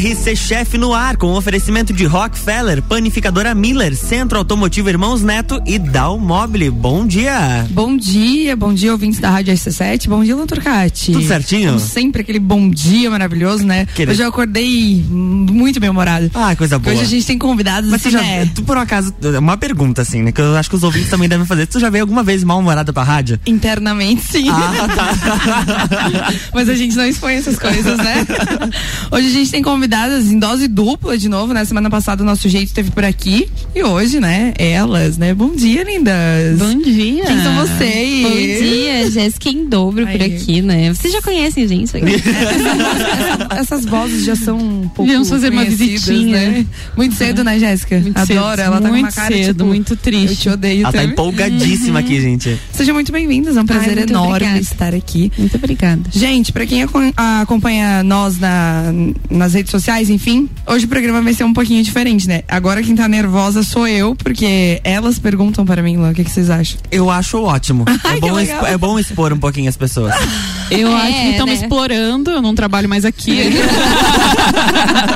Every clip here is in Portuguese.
RC Chef no ar, com oferecimento de Rockefeller, Panificadora Miller, Centro Automotivo Irmãos Neto e Dal Mobile. Bom dia. Bom dia, bom dia, ouvintes da Rádio RC7. Bom dia, Lanturcati. Tudo certinho? Como sempre, aquele bom dia maravilhoso, né? Aquele- Hoje eu acordei muito bem-humorado. Ah, coisa boa. Hoje a gente tem convidados, Mas tu assim, já, né? tu por um acaso, uma pergunta assim, né, que eu acho que os ouvintes também devem fazer. Tu já veio alguma vez mal-humorada pra rádio? Internamente, sim. Ah, tá. Mas a gente não expõe essas coisas, né? Hoje a gente tem convidadas em dose dupla de novo, né? Semana passada o nosso jeito esteve por aqui. E hoje, né? Elas, né? Bom dia, lindas. Bom dia. Quem são vocês? Bom dia, Jéssica em dobro por Aí. aqui, né? Vocês já conhecem a gente? Essa- essas vozes já são um pouco Vamos fazer uma visitinha. né? Muito cedo, né, Jéssica? Muito Adoro, cedo, ela tá com uma muito cara cedo, tipo, muito triste. Eu te odeio Ela tá também. empolgadíssima aqui, gente. Sejam muito bem-vindas, é um prazer muito enorme obrigada. estar aqui. Muito obrigada. Gente, pra quem acom- acompanha nós na, nas redes sociais, enfim, hoje o programa vai ser um pouquinho diferente, né? Agora quem tá nervosa sou eu, porque elas perguntam para mim, Luan, o que, que vocês acham? Eu acho ótimo. Ai, é, bom legal. é bom expor um pouquinho as pessoas. Eu É, acho que estão me né? explorando, eu não trabalho mais aqui.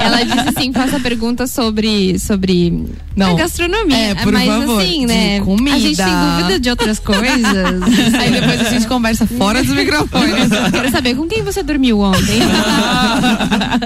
Ela disse assim, faça pergunta sobre, sobre Não. a gastronomia. É, por Mas favor, assim, né? comida. A gente tem dúvida de outras coisas. Aí depois a gente conversa fora dos microfones. Quero saber com quem você dormiu ontem.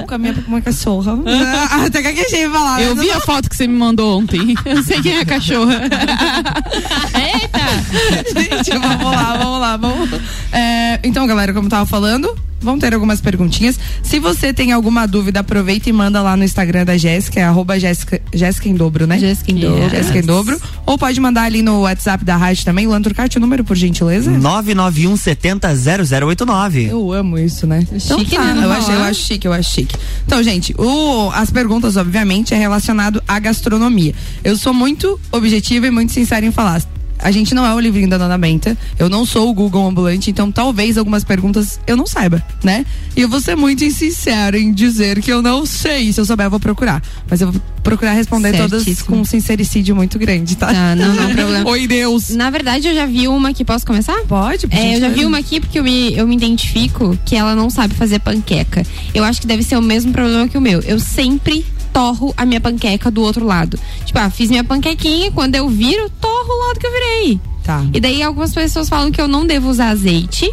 com a minha com uma cachorra. Ah, até que eu falar. Eu vi a foto que você me mandou ontem. Eu sei quem é a cachorra. Eita! Gente, vamos lá, vamos lá, vamos. É, então, galera, como eu tava falando, vão ter algumas perguntinhas. Se você tem alguma dúvida, aproveita e manda lá no Instagram da Jéssica, é arroba Jéssica, Jéssica em dobro, né? Jéssica em dobro. Jéssica em dobro. Ou pode mandar ali no WhatsApp da rádio também. Lanturcarte, o número, por gentileza? 991 70 0089. Eu amo isso, né? Chique, tá, né? Eu acho, eu acho chique, eu acho chique. Então, gente, o- as perguntas, obviamente, é relacionado à gastronomia. Eu sou muito objetiva e muito sincera em falar. A gente não é o livrinho da Dona Benta. Eu não sou o Google ambulante, então talvez algumas perguntas eu não saiba, né? E eu vou ser muito sincera em dizer que eu não sei. Se eu souber, eu vou procurar. Mas eu vou procurar responder todas Certíssimo. com um sincericídio muito grande, tá? Tá, não, não, problema. Oi, Deus. Na verdade, eu já vi uma aqui. Posso começar? Pode, por É, eu já vi uma aqui porque eu me, eu me identifico que ela não sabe fazer panqueca. Eu acho que deve ser o mesmo problema que o meu. Eu sempre torro a minha panqueca do outro lado. Tipo, ah, fiz minha panquequinha, quando eu viro, torro o lado que eu virei. Tá, E daí algumas pessoas falam que eu não devo usar azeite.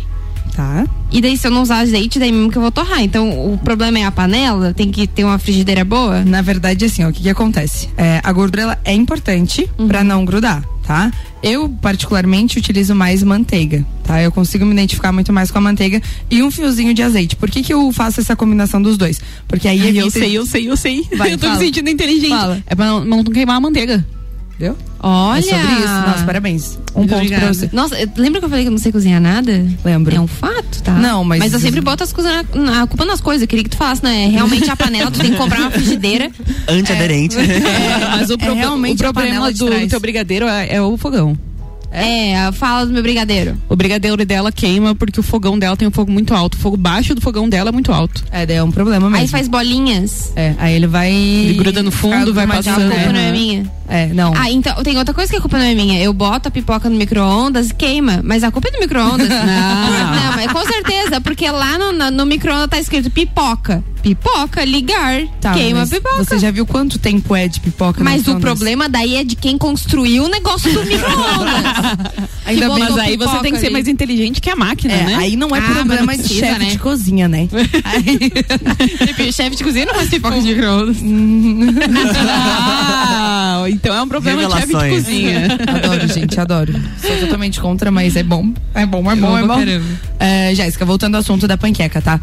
tá. E daí, se eu não usar azeite, daí mesmo que eu vou torrar. Então, o problema é a panela? Tem que ter uma frigideira boa? Na verdade, assim, ó, o que, que acontece? É, a gordura ela é importante Uhum. pra não grudar, tá? Eu, particularmente, utilizo mais manteiga, tá? Eu consigo me identificar muito mais com a manteiga e um fiozinho de azeite. Por que, que eu faço essa combinação dos dois? Porque aí Ai, evita... eu sei, eu sei, eu sei. Vai, eu tô fala. me sentindo inteligente. Fala. É pra não, não queimar a manteiga. Entendeu? Olha! É sobre isso. Nossa, parabéns. Um Muito ponto obrigada. pra você. Nossa, lembra que eu falei que eu não sei cozinhar nada? Lembro. É um fato, tá? Não, mas- Mas eu sempre boto as coisas na, a culpa nas coisas. Eu queria que tu falasse, né? Realmente a panela, tu tem que comprar uma frigideira. Antiaderente. É, mas o, proble- realmente o a panela problema do, trás. teu brigadeiro é, é o fogão. É, fala do meu brigadeiro. O brigadeiro dela queima porque o fogão dela tem um fogo muito alto. O fogo baixo do fogão dela é muito alto. É, daí é um problema mesmo. Aí faz bolinhas. É, aí ele vai... Ele gruda no fundo, vai passando, A culpa não é minha. É, não. Ah, então tem outra coisa que a culpa não é minha. Eu boto a pipoca no micro-ondas e queima. Mas a culpa é do micro-ondas. não, mas com certeza, porque lá no, no, no micro-ondas tá escrito pipoca. Pipoca, ligar, Tá, queima a pipoca. Você já viu quanto tempo é de pipoca? Mas o problema daí é de quem construiu o negócio do micro-ondas. Ainda bem Mas aí você tem que ser ali. mais inteligente que a máquina, É, né? aí não é Ah, problema não de precisa, chefe né? de cozinha, né? Aí- o chefe de cozinha não faz pipoca de micro-ondas. Ah, então é um problema de chefe de cozinha. adoro, gente, adoro. Sou totalmente contra, mas é bom. É bom, é bom, é bom. É, Jéssica, voltando ao assunto da panqueca, tá?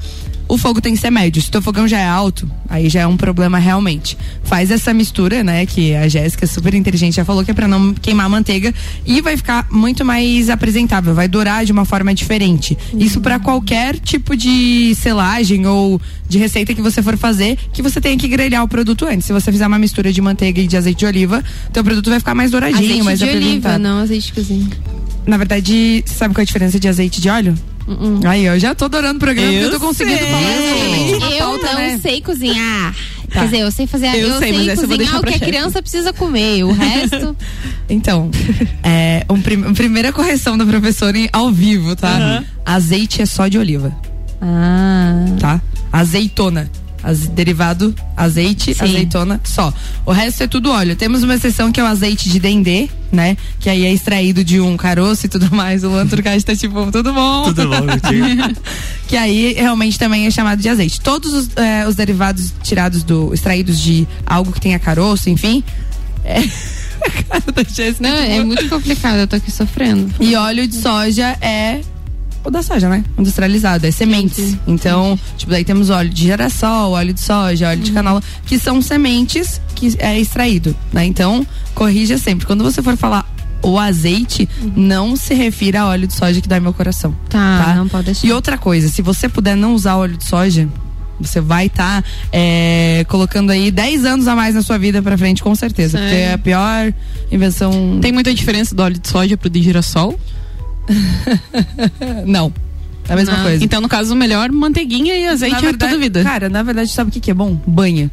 O fogo tem que ser médio. Se teu fogão já é alto, aí já é um problema realmente. Faz essa mistura, né? Que a Jéssica, super inteligente, já falou que é pra não queimar a manteiga e vai ficar muito mais apresentável, vai dourar de uma forma diferente. Isso pra qualquer tipo de selagem ou de receita que você for fazer, que você tenha que grelhar o produto antes. Se você fizer uma mistura de manteiga e de azeite de oliva, teu produto vai ficar mais douradinho, Azeite mais de oliva, não azeite de cozinha. Na verdade, você sabe qual é a diferença de azeite de óleo? Aí, eu já tô adorando o programa porque eu tô conseguindo sei. falar exatamente na Eu pauta, não né? sei cozinhar. Tá. Quer dizer, eu sei fazer, Eu eu, sei, sei, eu cozinhar o que a chefe. criança precisa comer. O resto. Então, é, um prim- primeira correção da professora em- ao vivo, tá? Azeite é só de oliva, Ah. tá? Azeitona. Derivado, azeite, Sim. azeitona, só. O resto é tudo óleo. Temos uma exceção que é o azeite de dendê, né? Que aí é extraído de um caroço e tudo mais. O Luan Turcati tá tipo, tudo bom? Tudo bom, que aí realmente também é chamado de azeite. Todos os, eh, os derivados tirados do. extraídos de algo que tenha caroço, enfim. É. A cara da Jéssica, Não, tipo, é muito complicado, eu tô aqui sofrendo. E óleo de soja é o da soja, né? Industrializado, é sementes. Então, tipo, daí temos óleo de girassol, óleo de soja, óleo de canola, que são sementes que é extraído, né? Então, corrija sempre. Quando você for falar o azeite, não se refira a óleo de soja que dá meu coração. Tá, Tá. não pode deixar. E outra coisa, se você puder não usar óleo de soja, você vai estar colocando aí 10 anos a mais na sua vida pra frente, com certeza. Sim. Porque é a pior invenção. Tem muita diferença do óleo de soja pro de girassol? Não. É a mesma Não. coisa. Então, no caso, o melhor, manteiguinha e azeite Na é verdade, toda vida. Cara, na verdade, sabe o que, que é bom? Banha.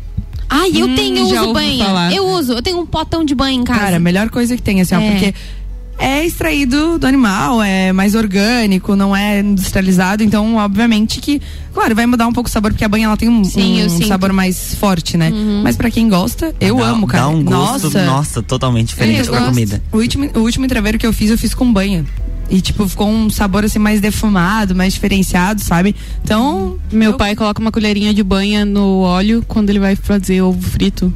Ai, eu Hum, tenho, eu já uso banho. falar. Eu uso, eu tenho um potão de banho em casa. Cara, a melhor coisa que tem, assim, ó, É. porque é extraído do animal, é mais orgânico, não é industrializado, então, obviamente que, claro, vai mudar um pouco o sabor, porque a banha ela tem um, Sim, um sabor mais forte, né? Mas pra quem gosta, eu Dá- amo, cara. Dá um gosto, Nossa, nossa, totalmente diferente gosto. comida. O último, o último entreveiro que eu fiz, eu fiz com banha. E, tipo, ficou um sabor assim mais defumado, mais diferenciado, sabe? Então. Meu eu- pai coloca uma colherinha de banha no óleo quando ele vai fazer ovo frito.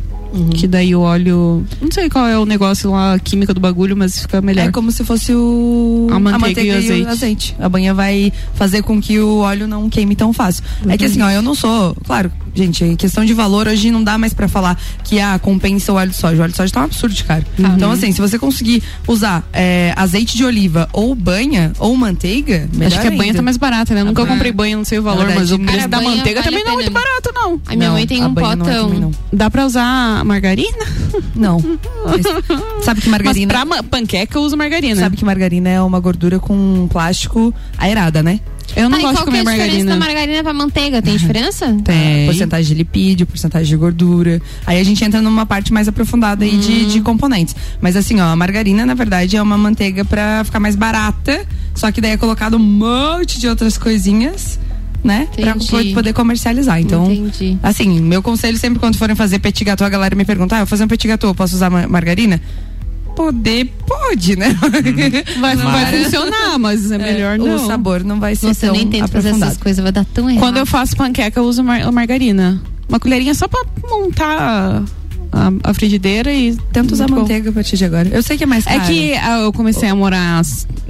Que daí o óleo. Não sei qual é o negócio lá, a química do bagulho, mas fica melhor. É como se fosse o A manteiga e o azeite. A banha vai fazer com que o óleo não queime tão fácil. É que assim, ó, eu não sou, claro, gente, em questão de valor hoje não dá mais pra falar que ah, compensa o óleo de soja. O óleo de soja tá um absurdo de caro. Então assim, se você conseguir usar é, azeite de oliva ou banha ou manteiga, melhor Acho que a banha tá mais barata, né? Eu nunca banha- comprei banha, não sei o valor, mas o preço cara, da manteiga vale também não é muito barato, não. A minha Não, mãe tem um banha não é potão. também, não. Dá pra usar margarina? Não. Mas sabe que Mas margarina pra ma- panqueca eu uso margarina. Sabe que margarina é uma gordura com plástico aerada, né? Eu não Ai, gosto de qual que é comer a diferença margarina. da margarina pra manteiga? Tem diferença? Tem. porcentagem de lipídio, porcentagem de gordura. Aí a gente entra numa parte mais aprofundada aí de, de componentes. Mas assim, ó, a margarina, na verdade, é uma manteiga pra ficar mais barata. Só que daí é colocado um monte de outras coisinhas, né? Pra Entendi. po- poder comercializar. Então, Entendi. assim, meu conselho sempre quando forem fazer petit gâteau, a galera me pergunta, ah, eu vou fazer um petit gâteau, eu posso usar ma- margarina? Poder, pode, né? Vai, vai Mas- funcionar, mas é melhor o não. sabor não vai ser Nossa, eu tão nem tento fazer aprofundado. essas coisas, vai dar tão errado. Quando eu faço panqueca, eu uso mar- margarina. Uma colherinha só pra montar a, a frigideira e Tenta usar Muito bom. manteiga a partir de agora. Eu sei que é mais É caro. que ah, eu comecei a morar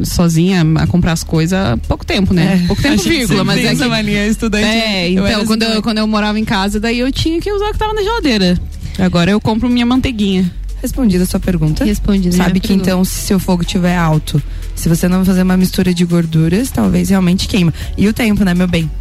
sozinha, a comprar as coisas há pouco tempo, né? pouco tempo, vírgula, mas é que. mania estudante. É, Eu era então quando, assim eu, quando eu morava em casa, daí eu tinha que usar o que tava na geladeira. Agora eu compro minha manteiguinha. Respondida a sua pergunta. Respondida. Sabe que pergunta. então, se seu fogo estiver alto, se você não fazer uma mistura de gorduras, talvez realmente queima. E o tempo, né, meu bem?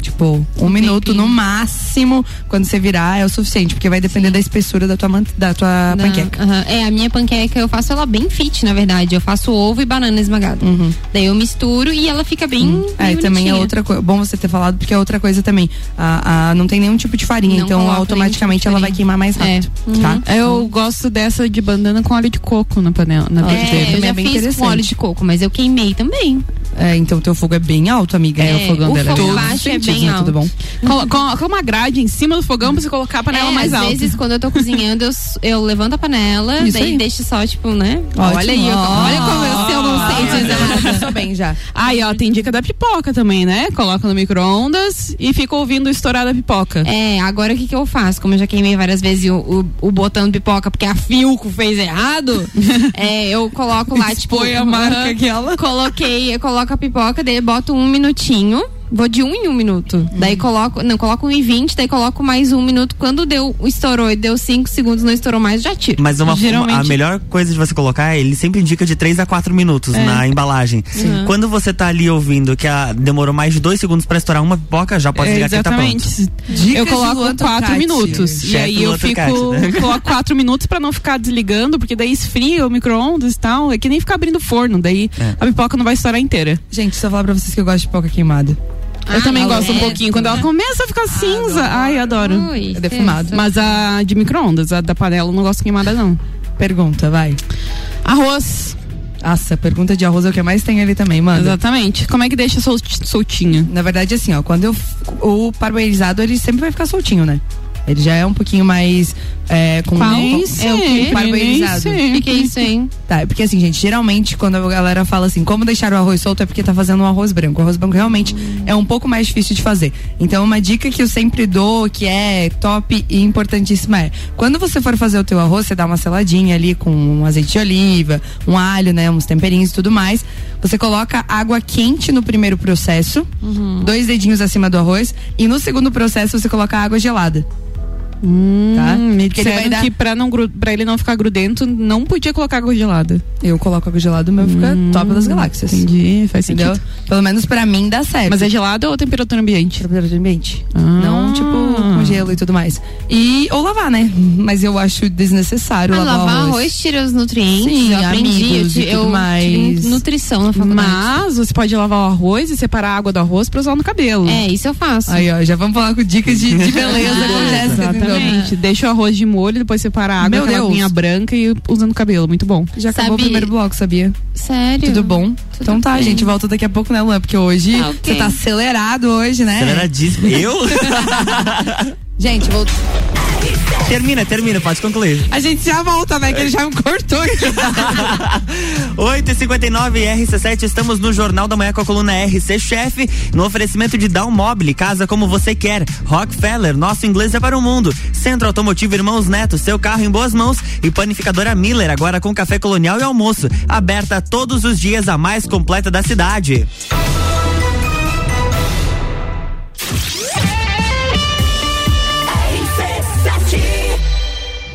Tipo, um minuto tempinho. no máximo, quando você virar, é o suficiente, porque vai depender da espessura da tua, man- da tua Não, panqueca. aham. É, a minha panqueca eu faço ela bem fit, na verdade. Eu faço ovo e banana esmagada. Uhum. Daí eu misturo e ela fica bem. É, bem e também é outra coisa. Bom você ter falado, porque é outra coisa também. A, a- não tem nenhum tipo de farinha, Não então automaticamente ela tipo de vai queimar mais É. rápido. Uhum. Tá? Eu gosto dessa de bandana com óleo de coco na panela, na É, eu já é bem fiz com óleo de coco, mas eu queimei também. É, então teu fogo é bem alto, amiga. É, o fogão o dela fogo é baixo é bem né? Tudo bom? Colo- Coloca uma grade em cima do fogão pra você colocar a panela é, mais às alta. vezes, quando eu tô cozinhando, eu, eu levanto a panela, Isso daí aí. deixo só, tipo, né? Ótimo. Olha aí, eu- olha como eu, se eu não sei dizer. Começou bem já. Aí, ó, tem dica da pipoca também, né? Coloca no micro-ondas e fica ouvindo estourar da pipoca. É, agora o que que eu faço? Como eu já queimei várias vezes o, o, o botão de pipoca porque a Filco fez errado, é, eu coloco lá, tipo... Expõe a marca aham, aquela. Coloquei, eu coloco a pipoca, daí boto um minutinho. Vou de um em um minuto. Daí coloco. Não, coloco um em vinte, daí coloco mais um minuto. Quando deu, estourou e deu cinco segundos, não estourou mais, já tiro. Mas uma, Geralmente- a melhor coisa de você colocar, ele sempre indica de 3 a 4 minutos na embalagem. Quando você tá ali ouvindo que a, demorou mais de 2 segundos pra estourar uma pipoca, já pode É, ligar que tá pronto. exatamente. Dicas eu coloco Luan quatro minutos. E aí eu fico. Turcati, né? Coloco quatro minutos pra não ficar desligando, porque daí esfria o micro-ondas e tal. É que nem ficar abrindo forno. Daí É. a pipoca não vai estourar inteira. Gente, só falar pra vocês que eu gosto de pipoca queimada. Eu Ah, também eu gosto um gosto. pouquinho. Quando ela começa a ficar cinza. Ai, adoro. Ui, É defumado. Mas a de micro-ondas, a da panela, eu não gosto queimada, não. Pergunta, vai. Arroz. Nossa, pergunta de arroz é o que mais tem ali também, mano. Exatamente. Como é que deixa sol, soltinho? Na verdade, assim, ó, quando eu. O parboilizado, ele sempre vai ficar soltinho, né? Ele já é um pouquinho mais. É, com Qual? Nem É o quê? Parboilizado. O que, é isso, hein? Tá, porque assim, gente, geralmente quando a galera fala assim, como deixar o arroz solto é porque tá fazendo um arroz branco. O arroz branco realmente é um pouco mais difícil de fazer. Então, uma dica que eu sempre dou, que é top e importantíssima é, quando você for fazer o teu arroz, você dá uma seladinha ali com um azeite de oliva, um alho, né, uns temperinhos e tudo mais. Você coloca água quente no primeiro processo, dois dedinhos acima do arroz, e no segundo processo você coloca água gelada. Tá? Hum, me Porque vai disseram dar- que pra, não, pra ele não ficar grudento, não podia colocar água gelada. Eu coloco água gelada, o meu fica top das galáxias. Entendi, faz Entendeu? sentido. Pelo menos pra mim dá certo. Mas é gelado ou temperatura ambiente? temperatura ambiente. Ah. Não, tipo, com gelo e tudo mais. E, ou lavar, né? Mas eu acho desnecessário Ah, lavar, lavar arroz. arroz tira os nutrientes. Sim, eu aprendi. Eu, e tudo eu mais. tive nutrição na faculdade. Mas você pode lavar o arroz e separar a água do arroz pra usar no cabelo. É, isso eu faço. Aí, ó, já vamos falar com dicas de, de beleza com Jéssica. Exatamente. Deixa o arroz de molho, depois separa a água, Meu aquela aguinha branca e usa no cabelo. Muito bom. Já acabou Sabe- o primeiro bloco, sabia? Sério? Tudo bom? então tá, bem. gente, volta daqui a pouco, né, Luan? Porque hoje Tá, ok. você tá acelerado hoje, né? Aceleradíssimo. Eu? Gente, volta. Termina, termina, pode concluir. A gente já volta, né? Que ele já me cortou. 8h59 RC7, estamos no Jornal da Manhã com a coluna RC Chef, no oferecimento de Down Mobile, casa como você quer. Rockefeller, nosso inglês é para o mundo. Centro Automotivo Irmãos Neto, seu carro em boas mãos. E panificadora Miller, agora com café colonial e almoço. Aberta todos os dias, a mais completa da cidade.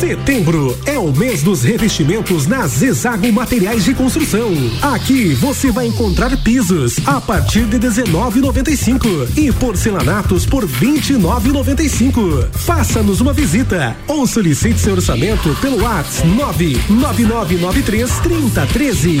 Setembro é o mês dos revestimentos na Zezago Materiais de Construção. Aqui você vai encontrar pisos a partir de 19,95 e porcelanatos por 29,95. Faça-nos uma visita ou solicite seu orçamento pelo WhatsApp 99993 3013.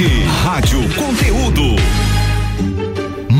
Rádio Conteúdo.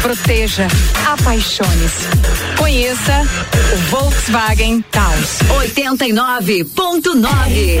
proteja, apaixone-se. Conheça o Volkswagen Taos. 89.9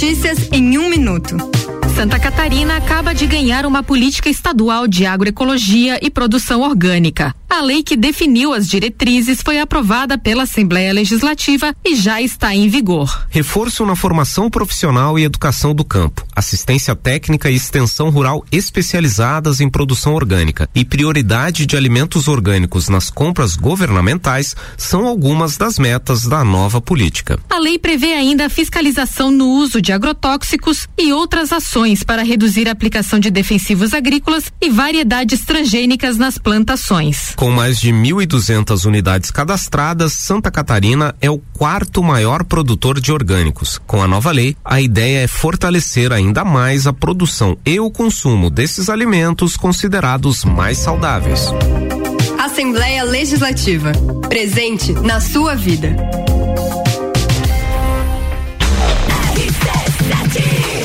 Notícias em um minuto. Santa Catarina acaba de ganhar uma política estadual de agroecologia e produção orgânica. A lei que definiu as diretrizes foi aprovada pela Assembleia Legislativa e já está em vigor. Reforço na formação profissional e educação do campo, assistência técnica e extensão rural especializadas em produção orgânica e prioridade de alimentos orgânicos nas compras governamentais são algumas das metas da nova política. A lei prevê ainda a fiscalização no uso de agrotóxicos e outras ações para reduzir a aplicação de defensivos agrícolas e variedades transgênicas nas plantações. Com mais de 1.200 unidades cadastradas, Santa Catarina é o quarto maior produtor de orgânicos. Com a nova lei, a ideia é fortalecer ainda mais a produção e o consumo desses alimentos considerados mais saudáveis. Assembleia Legislativa. Presente na sua vida.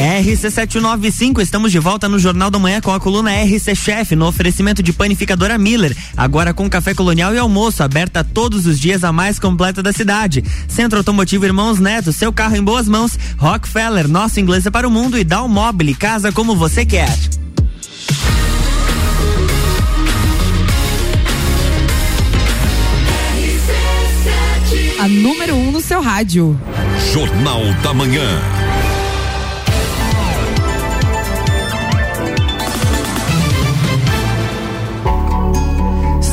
RC795, estamos de volta no Jornal da Manhã com a coluna RC Chef, no oferecimento de panificadora Miller. Agora com café colonial e almoço, aberta todos os dias, a mais completa da cidade. Centro Automotivo Irmãos Neto, seu carro em boas mãos. Rockefeller, nosso inglês é para o mundo. E Down Mobile, casa como você quer. A número 1 um no seu rádio. Jornal da Manhã.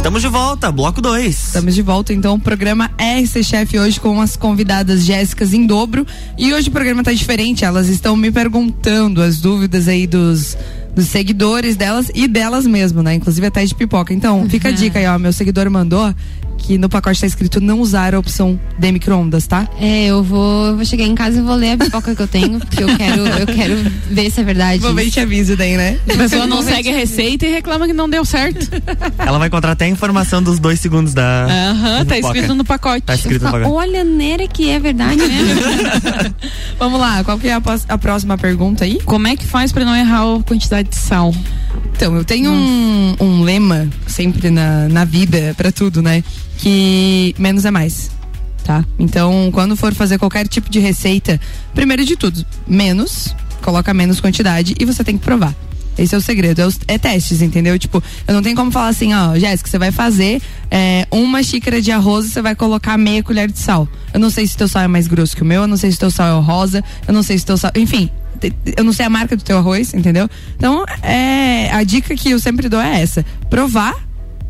Estamos de volta, bloco 2. Estamos de volta, então, o programa RC Chef hoje com as convidadas Jéssicas em dobro. E hoje o programa tá diferente, elas estão me perguntando as dúvidas aí dos dos seguidores delas e delas mesmo, né? Inclusive até de pipoca. Então, fica a dica aí, ó. Meu seguidor mandou que no pacote tá escrito não usar a opção de micro-ondas, tá? É, eu vou, eu vou chegar em casa e vou ler a pipoca que eu tenho, porque eu quero, eu quero ver se é verdade. Vou ver e te aviso daí, né? A pessoa não segue a receita e reclama que não deu certo. Ela vai encontrar até a informação dos dois segundos da. Aham, tá escrito no pacote. Tá escrito no pacote. Olha, Nera, que é verdade mesmo. Vamos lá, qual que é a, a próxima pergunta aí? Como é que faz pra não errar a quantidade de sal? Então, eu tenho um, um lema sempre na, na vida, pra tudo, né? Que menos é mais. Tá? Então, quando for fazer qualquer tipo de receita, primeiro de tudo, menos, coloca menos quantidade e você tem que provar. Esse é o segredo, é, os- é testes, entendeu? Tipo, eu não tenho como falar assim, ó, Jéssica, você vai fazer é, uma xícara de arroz e você vai colocar meia colher de sal. Eu não sei se teu sal é mais grosso que o meu, eu não sei se teu sal é rosa, eu não sei se teu sal. Enfim, eu não sei a marca do teu arroz, entendeu? Então, é, a dica que eu sempre dou é essa: provar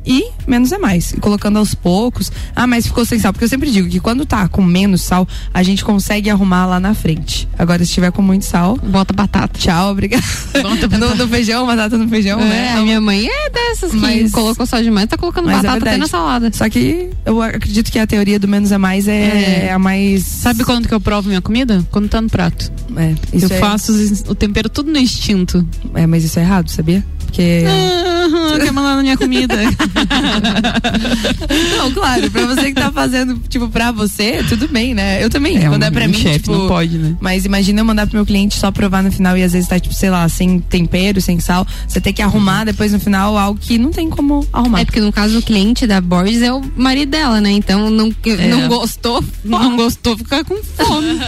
e menos é mais. E colocando aos poucos. Ah, mas ficou sem sal. Porque eu sempre digo que quando tá com menos sal, a gente consegue arrumar lá na frente. Agora, se tiver com muito sal. Bota batata. Tchau, obrigada. no, no feijão, batata no feijão, É, né? a minha mãe é dessas que Mas- colocou sal demais, tá colocando é batata até verdade. na salada. Só que eu acredito que a teoria do menos é mais é, É. a mais. Sabe quando que eu provo minha comida? Quando tá no prato. É, isso eu é- faço o tempero tudo no instinto. É, mas isso é errado, sabia? Porque. Ah, quer mandar na minha comida. Não, claro, pra você que tá fazendo, tipo, pra você, tudo bem, né? Eu também. É, quando é um- pra um mim, chefe tipo. não pode, né? Mas imagina eu mandar pro meu cliente só provar no final e às vezes tá, tipo, sei lá, sem tempero, sem sal. Você tem que arrumar depois no final algo que não tem como arrumar. É porque no caso o cliente da Borges é o marido dela, né? Então não, É. não gostou. Não gostou, ficar com fome.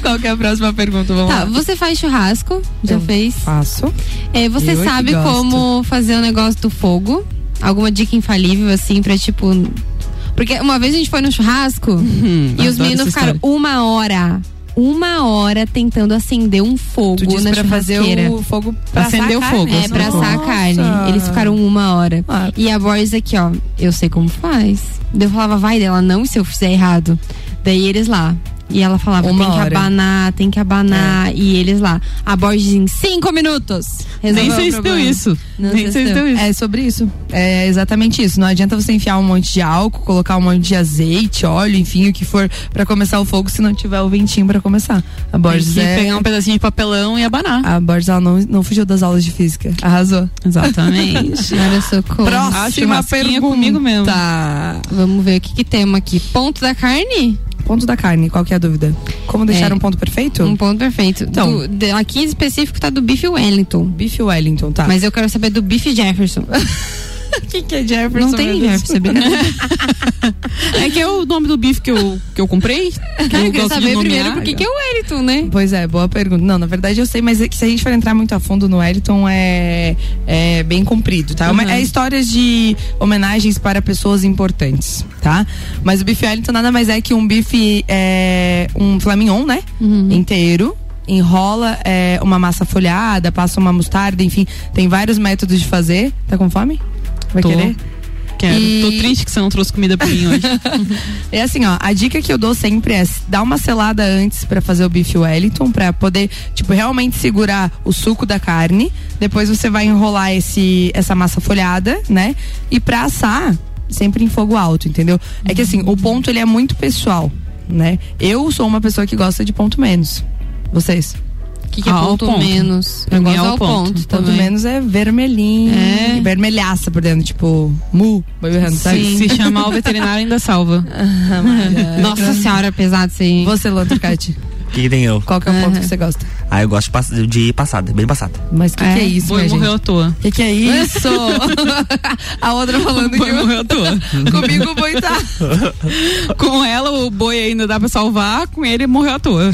Qual que é a próxima pergunta? Vamos Tá, lá. você faz churrasco? Já Eu fez? Faço. É, você Eu é sabe como fazer o negócio do fogo? Alguma dica infalível, assim, pra tipo. Porque uma vez a gente foi no churrasco e os Hum, adoro meninos ficaram história. uma hora. Uma hora tentando acender um fogo Tu disse na pra fazer o fogo Pra acender o fogo. É, pra assar a carne. Eles ficaram uma hora. E a Boris aqui, ó, eu sei como faz. Eu falava, vai dela, não, e se eu fizer errado? Daí eles lá. E ela falava, Uma tem que hora. abanar, tem que abanar. E eles lá. A Boris em cinco minutos. Nem sei se deu isso. Não Nem sei se deu. É sobre isso. É exatamente isso. Não adianta você enfiar um monte de álcool, colocar um monte de azeite, óleo, enfim, o que for pra começar o fogo se não tiver o ventinho pra começar. A Borges Tem que é... pegar um pedacinho de papelão e abanar. A Borges ela não, não fugiu das aulas de física. Arrasou. Exatamente. Olha, socorro. Próxima é pergunta. comigo mesmo. Vamos ver o que, que temos aqui. Ponto da carne? Ponto da carne, qual que é a dúvida? Como deixar É. um ponto perfeito? Um ponto perfeito. Então. Do- de- aqui em específico tá do bife Wellington. Bife Wellington, tá. Mas eu quero saber do bife Jefferson. O que, que é Jefferson? Não tem? Jefferson. É que é o nome do bife que eu, que eu comprei. Que Eu de saber primeiro por que é o Wellington, né? Pois é, boa pergunta. Não, na verdade eu sei, mas é que se a gente for entrar muito a fundo no Wellington é, é bem comprido, tá? Uhum. É histórias de homenagens para pessoas importantes, tá? Mas o bife Wellington nada mais é que um bife, é, um flamignon, né? Inteiro. Enrola é, uma massa folhada, passa uma mostarda, enfim, tem vários métodos de fazer. Tá com fome? Vai Tô. querer? Quero. E- Tô triste que você não trouxe comida pra mim hoje. É assim, ó, a dica que eu dou sempre é dar uma selada antes pra fazer o bife Wellington, pra poder, tipo, realmente segurar o suco da carne. Depois você vai enrolar esse essa massa folhada, né? E pra assar, sempre em fogo alto, entendeu? É que assim, o ponto ele é muito pessoal, né? Eu sou uma pessoa que gosta de ponto menos. Vocês? O que, que é Ah, ponto, ponto. menos? Pra Eu mim gosto é ao ponto. ponto, Ponto também. menos é vermelhinho, É. vermelhaça por dentro, tipo, mu, sabe? Se chamar o veterinário ainda salva. Nossa senhora, pesado isso aí. Você, Turcati, O que, que tem eu? qual que é o ponto que você gosta? Ah, eu gosto de pass- de passada, bem passada. Mas o que, que é isso, Boi morreu à toa. Que que é isso? a outra falando Boi que morreu à toa. comigo o boi tá. Com ela, o boi ainda dá pra salvar, com ele morreu à toa.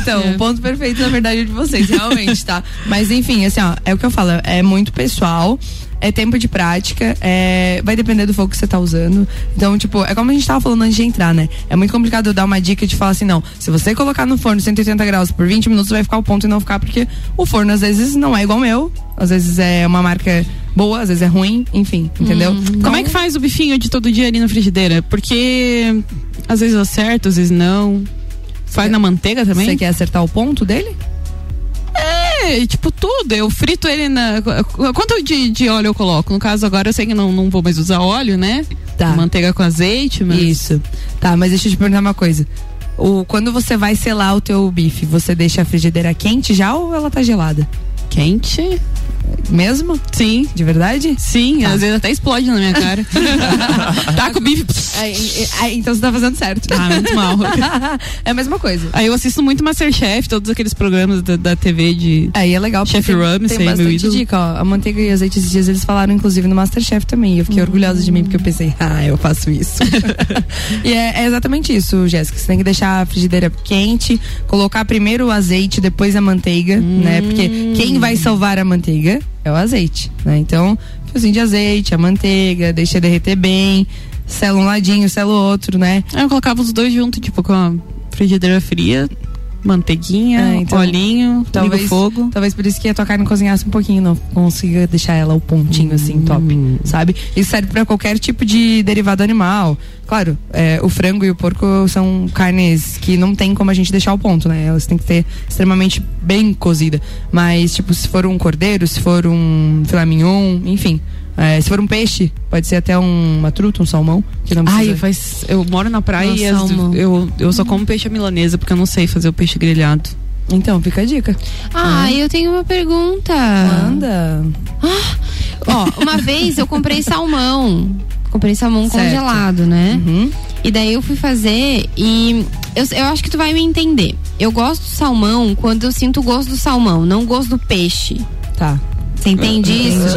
Então, o ponto perfeito, na verdade, é de vocês, realmente, tá? Mas enfim, assim, ó, é o que eu falo, é muito pessoal. É tempo de prática, é, vai depender do fogo que você tá usando. Então, tipo, é como a gente tava falando antes de entrar, né? É muito complicado eu dar uma dica de falar assim, não, se você colocar no forno 180 graus por 20 minutos, vai ficar o ponto e não ficar, porque o forno às vezes não é igual ao meu, às vezes é uma marca boa, às vezes é ruim, enfim, entendeu? Como é que faz o bifinho de todo dia ali na frigideira? Porque às vezes acerta, às vezes não. Faz na manteiga também? Você quer acertar o ponto dele? Tipo tudo. Eu frito ele na. Quanto de, de óleo eu coloco? No caso, agora eu sei que não, não vou mais usar óleo, né? Tá. Manteiga com azeite, mas. Isso. Tá, mas deixa eu te perguntar uma coisa. O, quando você vai selar o teu bife, você deixa a frigideira quente já ou ela tá gelada? Quente? Mesmo? Sim. De verdade? Sim, Tá. às vezes até explode na minha cara. tá com bife. Então você tá fazendo certo. Ah, muito mal. é a mesma coisa. Aí eu assisto muito Masterchef, todos aqueles programas da, da TV de. Aí é legal. Chef Ramsay, tem meu bastante ídolo. dica, ó. A manteiga e azeite esses dias eles falaram, inclusive, no Masterchef também. E eu fiquei orgulhosa de mim, porque eu pensei, ah, eu faço isso. e é, é exatamente isso, Jéssica. Você tem que deixar a frigideira quente, colocar primeiro o azeite, depois a manteiga, né? Porque quem vai salvar a manteiga é o azeite, né? Então, fiozinho de azeite, a manteiga, deixa derreter bem, sela um ladinho, sela o outro, né? Eu colocava os dois juntos, tipo, com a frigideira fria, manteiguinha, É, então, olhinho, talvez fogo. talvez por isso que a tua carne cozinhasse um pouquinho, não consiga deixar ela o pontinho assim, top, sabe? Isso serve pra qualquer tipo de derivado animal. Claro, é, o frango e o porco são carnes que não tem como a gente deixar o ponto, né? Elas têm que ter extremamente bem cozida. Mas, tipo, se for um cordeiro, se for um filé mignon, enfim. É, se for um peixe, pode ser até um, uma truta, um salmão, que não precisa... Ai, faz. Eu moro na praia Nossa, e as- eu, eu só como peixe à milanesa, porque eu não sei fazer o peixe grelhado. Então, fica a dica. Ah, eu tenho uma pergunta. Manda. Ó, uma vez eu comprei salmão. Comprei salmão Certo. congelado, né? Uhum. E daí eu fui fazer e eu, eu acho que tu vai me entender. Eu gosto do salmão quando eu sinto o gosto do salmão, não o gosto do peixe. Tá. Você entende isso?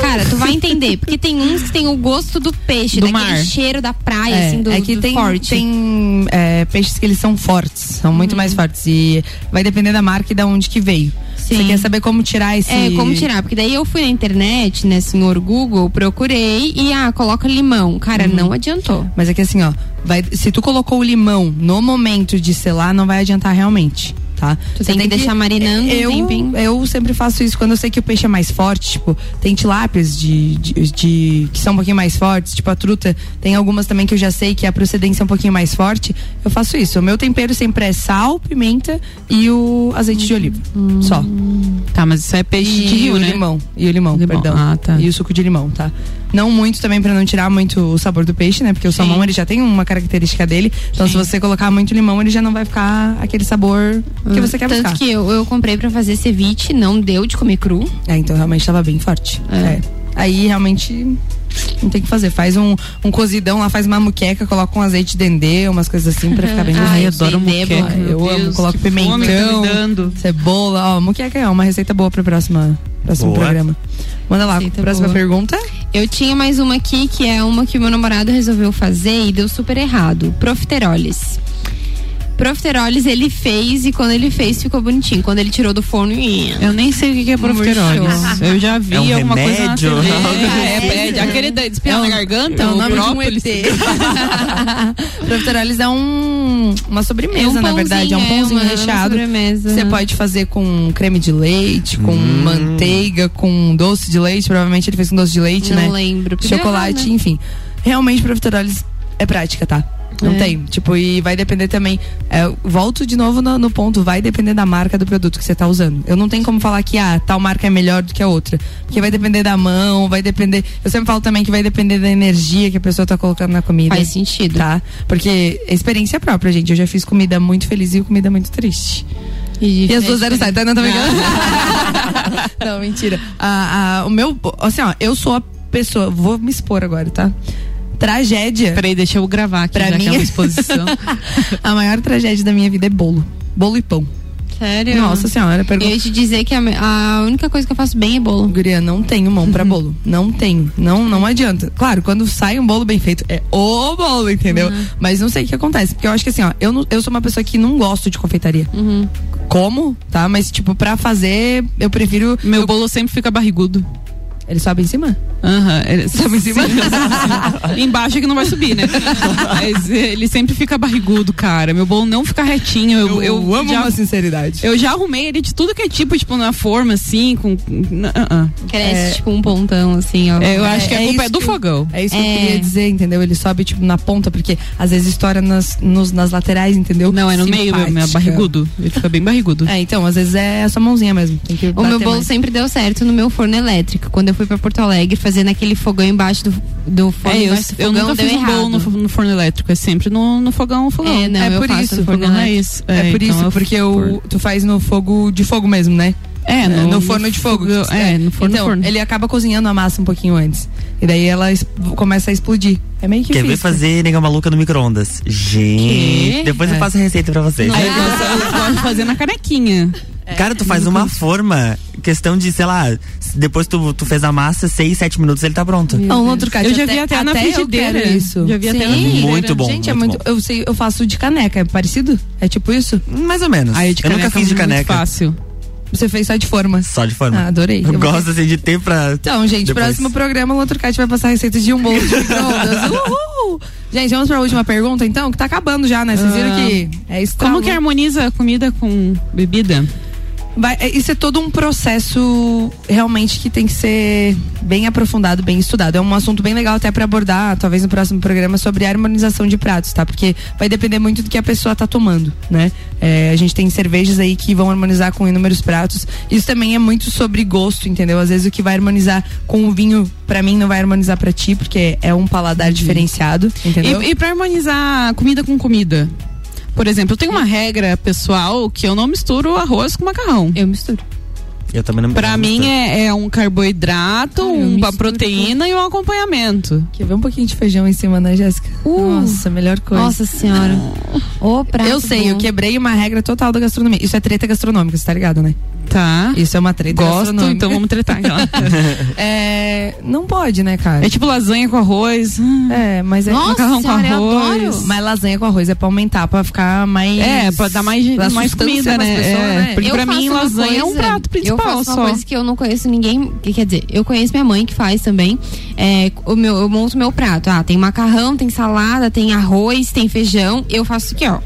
Cara, tu vai entender. Porque tem uns que tem o gosto do peixe, Do daquele mar. cheiro da praia, É, assim, do, é que do tem, forte. tem é, peixes que eles são fortes, são muito Uhum. mais fortes. E vai depender da marca e da onde que veio. Você quer saber como tirar esse. É, como tirar? Porque daí eu fui na internet, né, senhor Google, procurei e, ah, coloca limão. Cara, não adiantou. Mas é que assim, ó, vai, se tu colocou o limão no momento de selar, não vai adiantar realmente. Tá? Tu tem que deixar marinando eu. Eu sempre faço isso quando eu sei que o peixe é mais forte, tipo, tem tilápias de, de, de- que são um pouquinho mais fortes, tipo a truta, tem algumas também que eu já sei que a procedência é um pouquinho mais forte. Eu faço isso. O meu tempero sempre é sal, pimenta e o azeite de oliva. Só. Tá, mas isso é peixe e de rio, o né? limão. E o limão, Limão. perdão. Ah, tá. E o suco de limão, tá? Não muito também pra não tirar muito o sabor do peixe, né? Porque o salmão ele já tem uma característica dele. Então se você colocar muito limão, ele já não vai ficar aquele sabor que você quer Tanto buscar. que eu, eu comprei pra fazer ceviche, não deu de comer cru. É, então realmente tava bem forte. É. Aí realmente não tem o que fazer. Faz um, um cozidão lá, faz uma muqueca, coloca um azeite de dendê, umas coisas assim pra ficar bem Ai, gostoso. adoro Dendê é muqueca, Eu amo, Deus, coloco que fome tá me pimentão, dando. cebola. Ó, muqueca é uma receita boa pro próximo, próximo Boa. programa. Manda lá, próxima boa. pergunta. Eu tinha mais uma aqui, que é uma que o meu namorado resolveu fazer e deu super errado. Profiteroles. Profiteroles ele fez e quando ele fez ficou bonitinho. Quando ele tirou do forno, Eu nem sei o que que é profiteroles. Eu já vi É um alguma coisa na remédio? TV. Algo É, é, aquele da espinha na garganta, é o o nome de um própolis. ET. Profiteroles é um, uma sobremesa, É um na verdade. É um pãozinho, pãozinho é uma- recheado. Você pode fazer com creme de leite, com manteiga, com doce de leite. Provavelmente ele fez com doce de leite, Não né? lembro, porque deu Chocolate, né? enfim. Realmente, profiteroles é prática, tá? Não É. tem. Tipo, e vai depender também. é, volto de novo no, no ponto, vai depender da marca do produto que você tá usando. Eu não tenho como falar que ah, tal marca é melhor do que a outra. Porque vai depender da mão, vai depender. Eu sempre falo também que vai depender da energia que a pessoa tá colocando na comida. Faz sentido. Tá? Porque é experiência própria, gente. Eu já fiz comida muito feliz e comida muito triste. E, as duas deram certo, tá? Não, tô brincando. não, mentira. Ah, ah, o meu. Assim, ó, eu sou a pessoa. Vou me expor agora, tá? Tragédia. Peraí, deixa eu gravar aqui, Pra já mim, que é uma exposição. a maior tragédia da minha vida é bolo. Bolo e pão. Sério? Nossa senhora, pergunta. Eu ia te dizer que a, a única coisa que eu faço bem é bolo. Guria, não tenho mão pra bolo. Não tenho. Não, não adianta. Claro, quando sai um bolo bem feito, é o bolo, entendeu? Mas não sei o que acontece. Porque eu acho que assim, ó, eu, não- eu sou uma pessoa que não gosto de confeitaria. Como, tá? Mas, tipo, pra fazer, eu prefiro. Meu bolo sempre fica barrigudo. Ele sobe em cima? Aham, ele Sobe em cima? Embaixo é que não vai subir, né? Mas ele sempre fica barrigudo, cara. Meu bolo não fica retinho. Eu, Eu amo já, uma sinceridade. Eu já arrumei ele de tudo que é tipo, tipo, na forma, assim, com. ah, ah. Cresce tipo um pontão, assim, ó. É, eu acho que a culpa é do que- fogão. É isso que eu É. queria dizer, entendeu? Ele sobe, tipo, na ponta, porque às vezes estoura nas, nos- nas laterais, entendeu? Não, é no meio, meu, meu Simpática. barrigudo. Ele fica bem barrigudo. É, então, às vezes é a sua mãozinha mesmo. Tem que O meu bolo mais. sempre deu certo no meu forno elétrico. Quando eu fui pra Porto Alegre fazer naquele fogão embaixo do, do forno, É, eu, do eu nunca fiz um errado. bolo no, no forno elétrico, é sempre no, no fogão, fogão. É, não, é eu por faço isso, fogão é isso. É, por então isso, eu- porque o, tu faz no fogo de fogo mesmo, né? É, no, no- forno no de fogo. fogo- é, no forno- Então, forno. ele acaba cozinhando a massa um pouquinho antes. E daí ela começa a explodir. É meio que Quer ver fazer nega maluca no micro-ondas? Gente, Quê? depois eu É. passo a receita pra vocês. Aí eu gosto, eu gosto de fazer na canequinha. Cara, tu faz uma forma, questão de, sei lá, depois tu, tu fez a massa, seis, sete minutos ele tá pronto. Não, no outro caso, Eu já vi até na eu frigideira. isso. Já vi até na Sim. frigideira. Muito bom, Gente, é muito muito. Eu sei, eu faço de caneca. É parecido? É tipo isso? Mais ou menos. Aí de eu nunca caneca fiz de é muito caneca. fácil. Você fez só de forma. Só de forma. Ah, adorei. Eu, gosto assim de ter pra. Então, gente, Depois. próximo programa o outro vai passar a receita de um bolo de micro-ondas. Uhul! Gente, vamos pra última pergunta, então, que tá acabando já, né? Vocês viram Ah. que é isso. Como que harmoniza comida com bebida? Vai, é, isso é todo um processo realmente que tem que ser bem aprofundado, bem estudado. É um assunto bem legal até para abordar, talvez no próximo programa, sobre a harmonização de pratos, tá? Porque vai depender muito do que a pessoa tá tomando, né? É, a gente tem cervejas aí que vão harmonizar com inúmeros pratos. Isso também é muito sobre gosto, entendeu? Às vezes o que vai harmonizar com o vinho, para mim, não vai harmonizar para ti, porque é um paladar diferenciado, entendeu? E, e pra harmonizar comida com comida? Por exemplo, eu tenho uma regra pessoal que eu não misturo arroz com macarrão. Eu misturo. Eu também não Pra não mim é, é um carboidrato, eu uma proteína e um acompanhamento. Quer ver um pouquinho de feijão em cima, né, Jéssica? Nossa, melhor coisa. Nossa senhora. Ô, prato Eu sei, bom. eu quebrei uma regra total da gastronomia. Isso é treta gastronômica, você tá ligado, né? Tá. Isso é uma treta Gosto, então vamos tretar. Então. é, não pode, né, cara? É tipo lasanha com arroz. É, mas é Nossa, macarrão com arroz. adoro. Mas lasanha com arroz é pra aumentar, pra ficar mais. É, pra dar mais- pra mais comida, nas né? pessoas, É, né? porque Eu pra mim, lasanha é um coisa- prato principal Eu faço uma só. coisa que eu não conheço ninguém. que Quer dizer, eu conheço minha mãe que faz também. É, o meu, eu monto meu prato. Ah, tem macarrão, tem salada, tem arroz, tem feijão. Eu faço isso aqui, ó.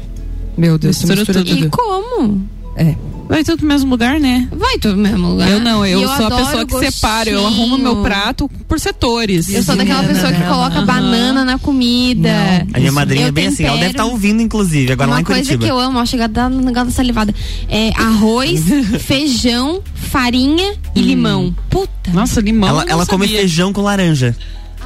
Meu Deus, Mistura mistura, tudo. E como? É. Vai tudo no mesmo lugar, né? Vai tudo no mesmo lugar. Eu não, eu, E sou a pessoa que gostinho. separa, eu arrumo meu prato por setores. Eu sou daquela pessoa que coloca banana na comida. A minha madrinha é Eu bem assim, ela deve tempero. estar ouvindo, inclusive, agora Uma lá em coisa Curitiba. que eu amo, ó, chega a dar um negócio da salivada. É arroz, feijão, farinha e limão. Puta. Nossa, limão. ela eu não ela come feijão com laranja.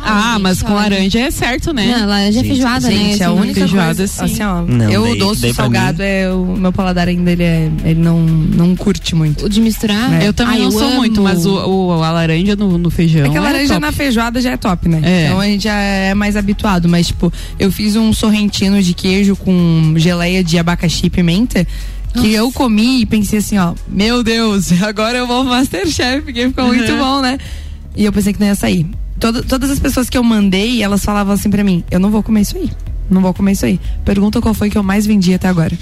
Ah, mas com laranja é certo, né? Não, laranja é feijoada, né? Gente, a Assim, única feijoada, coisa, sim. assim, ó, Não, eu daí- doce salgado é o meu paladar ainda ele é, ele não não curte muito. O de misturar? Eu também Ai, não eu sou amo. muito, mas o, o- a laranja no, no feijão. É que a laranja top. na feijoada já é top, né? É. Então a gente já é mais habituado. Mas, tipo, eu fiz um sorrentino de queijo com geleia de abacaxi e pimenta. Que eu comi e pensei assim, ó, meu Deus, agora eu vou Masterchef, porque ficou muito Uhum. bom, né? E eu pensei que não ia sair. Todo- todas as pessoas que eu mandei, elas falavam assim pra mim, eu não vou comer isso aí. Não vou comer isso aí. Pergunta qual foi que eu mais vendi até agora.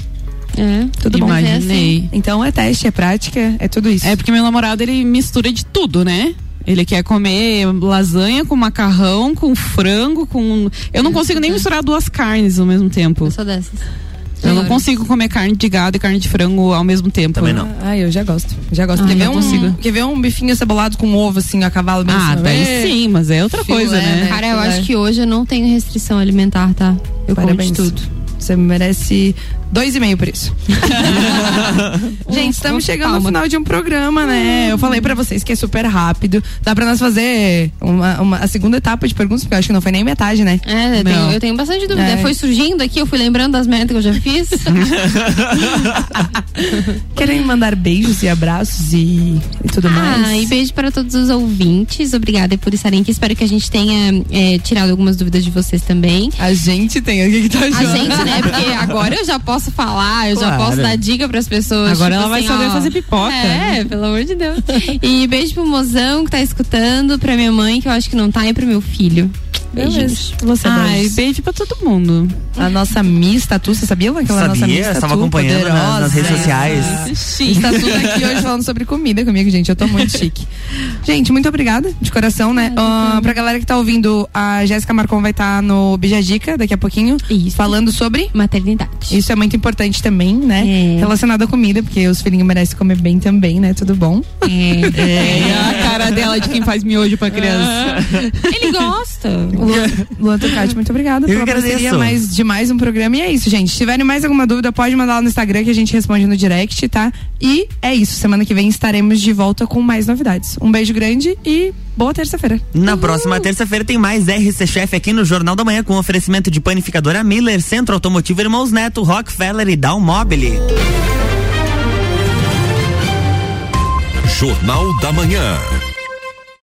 É. Tudo bom. Mas é Imaginei. Então é teste, é prática, é tudo isso. É porque meu namorado ele mistura de tudo, né? Ele quer comer lasanha com macarrão, com frango, com. Eu não consigo nem misturar duas carnes ao mesmo tempo. Eu sou dessas. Eu não consigo comer carne de gado e carne de frango ao mesmo tempo. Também não. Ah, eu já gosto. Já gosto. Ah, quer, ver um, consigo. quer ver um bifinho cebolado com ovo, assim, a cavalo bem Ah, daí é? sim, mas é outra Filé, coisa, né? né? Cara, eu Filé. acho que hoje eu não tenho restrição alimentar, tá? Eu Parabéns. como de tudo. Você merece dois e meio por isso. Gente, estamos chegando no Palma. final de um programa, né? Eu falei pra vocês que é super rápido. Dá pra nós fazer uma, uma- a segunda etapa de perguntas, porque eu acho que não foi nem metade, né? É, eu tenho, eu tenho bastante dúvida. É. Foi surgindo aqui, eu fui lembrando das metas que eu já fiz. Querem mandar beijos e abraços e, e tudo mais? Ah, e beijo para todos os ouvintes. Obrigada por estarem aqui. Espero que a gente tenha é, tirado algumas dúvidas de vocês também. A gente tem, o que, que tá A achando? gente, né? Porque agora eu já posso falar, eu já Claro. posso dar dica pras pessoas. Agora tipo ela vai assim, saber ó, fazer pipoca. É, pelo amor de Deus. E beijo pro mozão que tá escutando, pra minha mãe, que eu acho que não tá, e pro meu filho. Beleza. Beijinhos. Você, Ai, beijos. beijo pra todo mundo. A nossa Miss Tatu, você sabia aquela nossa Sabia, Miss Tatu acompanhando nas- nas redes sociais. Miss Tatu tá aqui hoje falando sobre comida comigo, gente. Eu tô muito chique. Gente, muito obrigada, de coração, né? Ah, pra galera que tá ouvindo, a Jéssica Marcon vai estar no Bijagica daqui a pouquinho, Isso. falando sobre. Maternidade. Isso é muito importante também, né? É. Relacionado à comida, porque os filhinhos merecem comer bem também, né? Tudo bom? É a cara dela de quem faz miojo pra criança. Ele gosta. Luan, Luan Turcati, muito obrigada Eu pela agradeço. parceria mais, de mais um programa. E é isso, gente. Se tiverem mais alguma dúvida, pode mandar lá no Instagram que a gente responde no direct, tá? E é isso. Semana que vem estaremos de volta com mais novidades. Um beijo grande e boa terça-feira. Na próxima terça-feira tem mais RC Chef aqui no Jornal da Manhã com oferecimento de panificadora Miller, Centro Automotivo Irmãos Neto, Rockefeller e Down Mobile. Jornal da Manhã.